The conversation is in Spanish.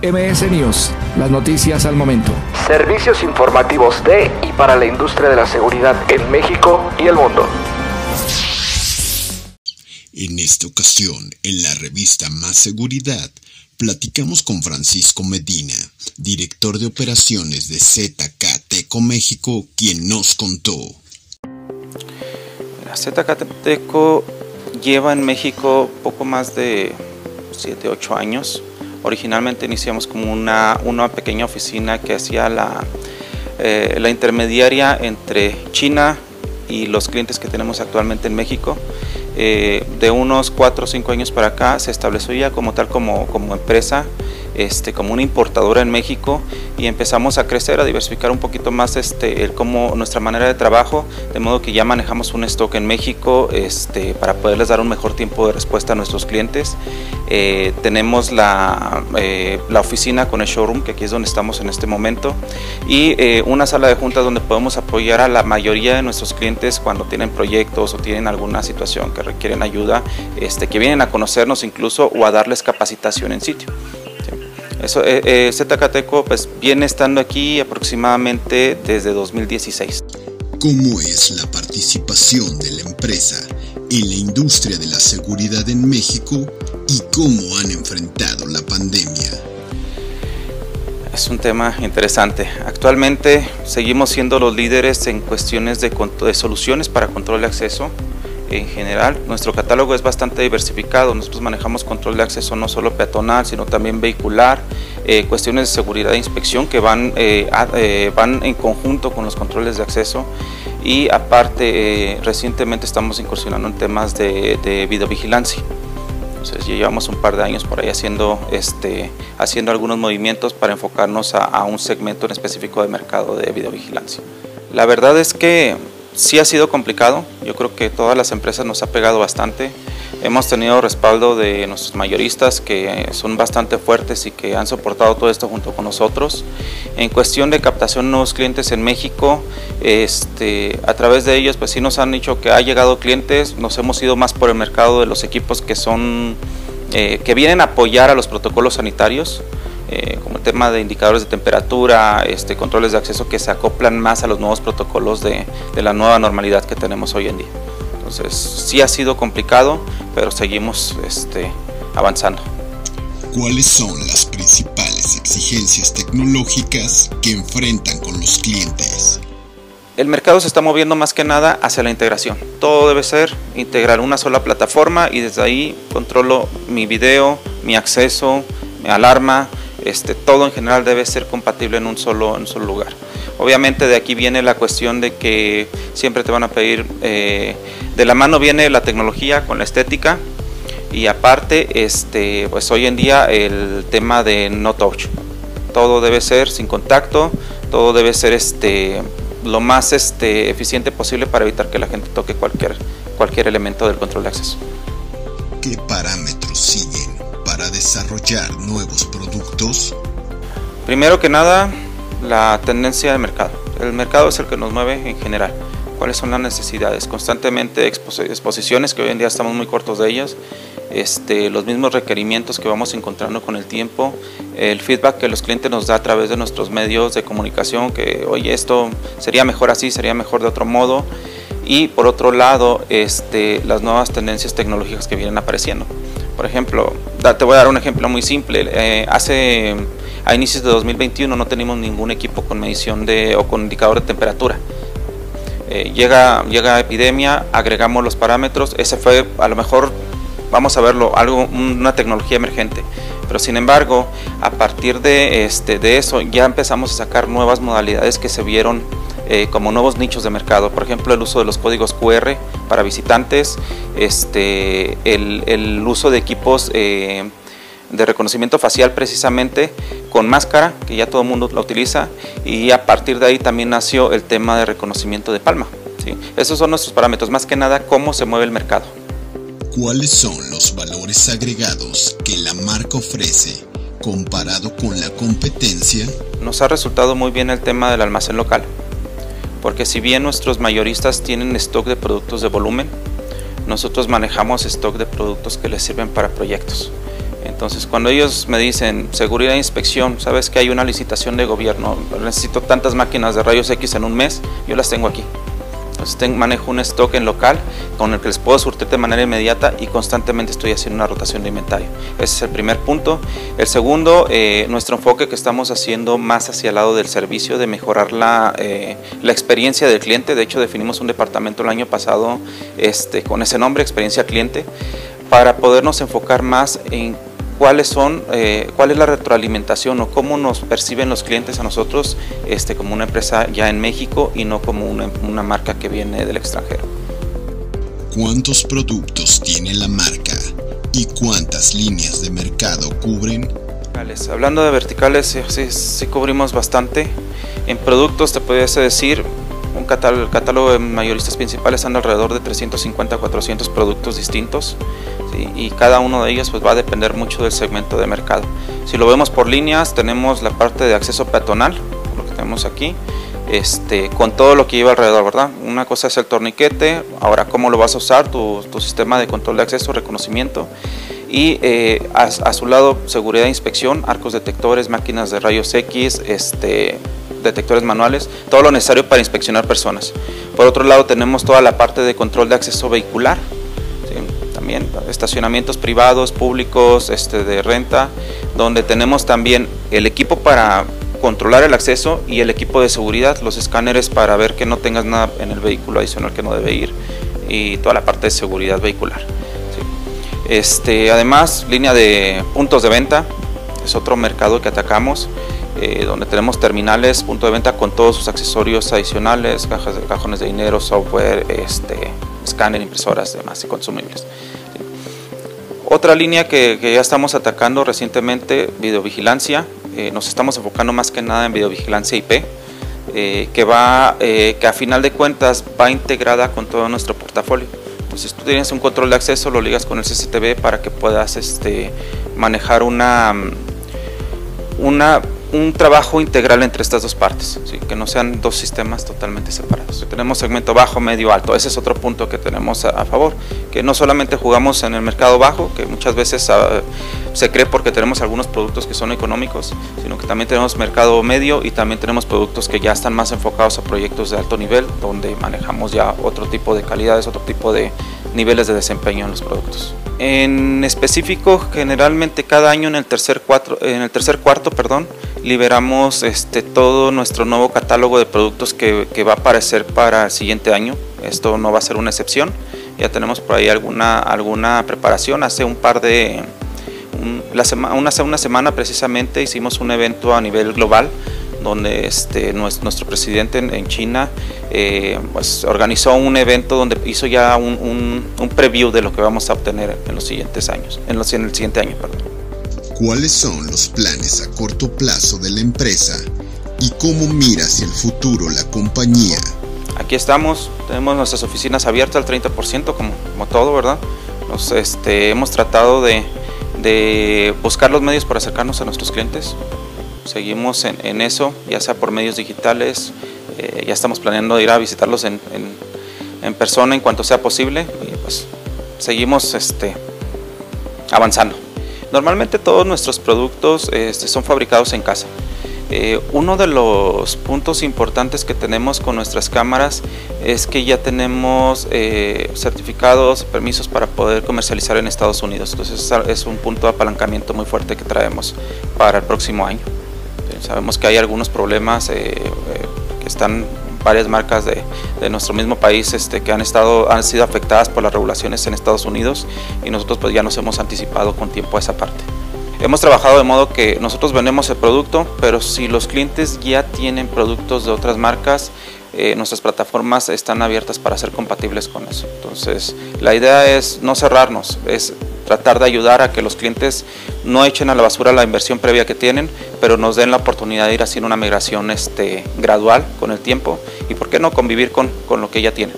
MS News, las noticias al momento. Servicios informativos de y para la industria de la seguridad en México y el mundo. En esta ocasión, en la revista Más Seguridad, platicamos con Francisco Medina, director de operaciones de ZKTECO México, quien nos contó. La ZKTECO lleva en México poco más de 7, 8 años. Originalmente iniciamos como una, una pequeña oficina que hacía la, eh, la intermediaria entre China y los clientes que tenemos actualmente en México. Eh, de unos 4 o 5 años para acá se estableció ya como tal como, como empresa, este, como una importadora en México y empezamos a crecer, a diversificar un poquito más este, el, como nuestra manera de trabajo, de modo que ya manejamos un stock en México este, para poderles dar un mejor tiempo de respuesta a nuestros clientes. Eh, tenemos la, eh, la, oficina con el showroom, que aquí es donde estamos en este momento, y una sala de juntas donde podemos apoyar a la mayoría de nuestros clientes cuando tienen proyectos o tienen alguna situación que requieren ayuda, este, que vienen a conocernos incluso o a darles capacitación en sitio. Eso, eh, eh ZKTECO pues, viene estando aquí aproximadamente desde 2016. ¿Cómo es la participación de la empresa en la industria de la seguridad en México y cómo han enfrentado la pandemia? Es un tema interesante. Actualmente seguimos siendo los líderes en cuestiones de, de soluciones para control de acceso en general. Nuestro catálogo es bastante diversificado, nosotros manejamos control de acceso no solo peatonal, sino también vehicular, eh, cuestiones de seguridad e inspección que van, eh, eh, van en conjunto con los controles de acceso y aparte recientemente estamos incursionando en temas de, de videovigilancia. Entonces llevamos un par de años por ahí haciendo, este, haciendo algunos movimientos para enfocarnos a, a un segmento en específico de mercado de videovigilancia. La verdad es que Sí ha sido complicado, yo creo que todas las empresas nos ha pegado bastante. Hemos tenido respaldo de nuestros mayoristas que son bastante fuertes y que han soportado todo esto junto con nosotros. En cuestión de captación de nuevos clientes en México, este, a través de ellos pues sí nos han dicho que ha llegado clientes, nos hemos ido más por el mercado de los equipos que son eh, que vienen a apoyar a los protocolos sanitarios. Eh, como tema de indicadores de temperatura, este, controles de acceso que se acoplan más a los nuevos protocolos de, de la nueva normalidad que tenemos hoy en día. Entonces sí ha sido complicado, pero seguimos este, avanzando. ¿Cuáles son las principales exigencias tecnológicas que enfrentan con los clientes? El mercado se está moviendo más que nada hacia la integración. Todo debe ser integrar una sola plataforma y desde ahí controlo mi video, mi acceso, mi alarma, este, todo en general debe ser compatible en un, solo, en un solo lugar. Obviamente de aquí viene la cuestión de que siempre te van a pedir, eh, de la mano viene la tecnología con la estética y aparte, este, pues hoy en día el tema de no touch. Todo debe ser sin contacto, todo debe ser este, lo más este, eficiente posible para evitar que la gente toque cualquier, cualquier elemento del control de acceso. ¿Qué parámetros desarrollar nuevos productos? Primero que nada, la tendencia de mercado. El mercado es el que nos mueve en general. ¿Cuáles son las necesidades? Constantemente exposiciones, que hoy en día estamos muy cortos de ellas, este, los mismos requerimientos que vamos encontrando con el tiempo, el feedback que los clientes nos da a través de nuestros medios de comunicación, que oye, esto sería mejor así, sería mejor de otro modo, y por otro lado, este, las nuevas tendencias tecnológicas que vienen apareciendo. Por ejemplo, te voy a dar un ejemplo muy simple. Eh, hace a inicios de 2021 no teníamos ningún equipo con medición de o con indicador de temperatura. Eh, llega, llega epidemia, agregamos los parámetros, ese fue a lo mejor, vamos a verlo, algo, una tecnología emergente. Pero sin embargo, a partir de, este, de eso ya empezamos a sacar nuevas modalidades que se vieron eh, como nuevos nichos de mercado. Por ejemplo, el uso de los códigos QR para visitantes, este, el, el uso de equipos eh, de reconocimiento facial precisamente con máscara, que ya todo el mundo la utiliza, y a partir de ahí también nació el tema de reconocimiento de palma. ¿sí? Esos son nuestros parámetros, más que nada cómo se mueve el mercado. ¿Cuáles son los valores agregados que la marca ofrece comparado con la competencia? Nos ha resultado muy bien el tema del almacén local porque si bien nuestros mayoristas tienen stock de productos de volumen, nosotros manejamos stock de productos que les sirven para proyectos. Entonces, cuando ellos me dicen seguridad e inspección, sabes que hay una licitación de gobierno, necesito tantas máquinas de rayos X en un mes, yo las tengo aquí. Entonces manejo un stock en local con el que les puedo surtir de manera inmediata y constantemente estoy haciendo una rotación de inventario. Ese es el primer punto. El segundo, eh, nuestro enfoque que estamos haciendo más hacia el lado del servicio, de mejorar la, eh, la experiencia del cliente. De hecho, definimos un departamento el año pasado este, con ese nombre, experiencia cliente, para podernos enfocar más en cuáles son, eh, cuál es la retroalimentación o cómo nos perciben los clientes a nosotros este, como una empresa ya en México y no como una, una marca que viene del extranjero. ¿Cuántos productos tiene la marca y cuántas líneas de mercado cubren? Hablando de verticales, sí, sí, cubrimos bastante. En productos te podría decir, catálogo, catálogo de mayoristas principales anda alrededor de 350 a 400 productos distintos y cada uno de ellos pues, va a depender mucho del segmento de mercado. Si lo vemos por líneas, tenemos la parte de acceso peatonal, lo que tenemos aquí, este, con todo lo que lleva alrededor, ¿verdad? Una cosa es el torniquete, ahora cómo lo vas a usar, tu, tu sistema de control de acceso, reconocimiento, y eh, a, a, su lado seguridad e inspección, arcos detectores, máquinas de rayos X, este, detectores manuales, todo lo necesario para inspeccionar personas. Por otro lado tenemos toda la parte de control de acceso vehicular, estacionamientos privados, públicos, este, de renta, donde tenemos también el equipo para controlar el acceso y el equipo de seguridad, los escáneres para ver que no tengas nada en el vehículo adicional que no debe ir y toda la parte de seguridad vehicular. Este, además, línea de puntos de venta, es otro mercado que atacamos, eh, donde tenemos terminales, punto de venta con todos sus accesorios adicionales, cajas de, cajones de dinero, software, este, escáner, impresoras, demás y consumibles. Otra línea que, ya estamos atacando recientemente, videovigilancia. Eh, nos estamos enfocando más que nada en videovigilancia IP, eh, que, va, eh, que a final de cuentas va integrada con todo nuestro portafolio. Entonces tú tienes un control de acceso, lo ligas con el CCTV para que puedas este, manejar una, una un trabajo integral entre estas dos partes, que no sean dos sistemas totalmente separados. Tenemos segmento bajo, medio, alto, ese es otro punto que tenemos a, favor, que no solamente jugamos en el mercado bajo, que muchas veces ah, se cree porque tenemos algunos productos que son económicos, sino que también tenemos mercado medio y también tenemos productos que ya están más enfocados a proyectos de alto nivel, donde manejamos ya otro tipo de calidades, otro tipo de niveles de desempeño en los productos. En específico, generalmente cada año en el tercer, en el tercer cuarto, perdón, liberamos este, todo nuestro nuevo catálogo de productos que, va a aparecer para el siguiente año. Esto no va a ser una excepción. Ya tenemos por ahí alguna, alguna preparación. Hace un par de... una semana precisamente hicimos un evento a nivel global donde este, nuestro, presidente en, China eh, pues, organizó un evento donde hizo ya un, un, preview de lo que vamos a obtener en los siguientes años, en, los, en el siguiente año. Perdón cuáles son los planes a corto plazo de la empresa y cómo mira hacia el futuro la compañía. Aquí estamos, tenemos nuestras oficinas abiertas al 30%, como, como todo, ¿verdad? Nos, este, hemos tratado de, de, buscar los medios para acercarnos a nuestros clientes. Seguimos en, eso, ya sea por medios digitales, eh, ya estamos planeando ir a visitarlos en, persona en cuanto sea posible y pues seguimos este, avanzando. Normalmente todos nuestros productos este, son fabricados en casa. Eh, uno de los puntos importantes que tenemos con nuestras cámaras es que ya tenemos eh, certificados, permisos para poder comercializar en Estados Unidos. Entonces es un punto de apalancamiento muy fuerte que traemos para el próximo año. Sabemos que hay algunos problemas eh, que están varias marcas de, nuestro mismo país este, que han, estado, han sido afectadas por las regulaciones en Estados Unidos y nosotros pues ya nos hemos anticipado con tiempo a esa parte. Hemos trabajado de modo que nosotros vendemos el producto, pero si los clientes ya tienen productos de otras marcas, eh, nuestras plataformas están abiertas para ser compatibles con eso. Entonces, la idea es no cerrarnos, es tratar de ayudar a que los clientes no echen a la basura la inversión previa que tienen, pero nos den la oportunidad de ir haciendo una migración este, gradual con el tiempo y por qué no convivir con, con lo que ya tienen.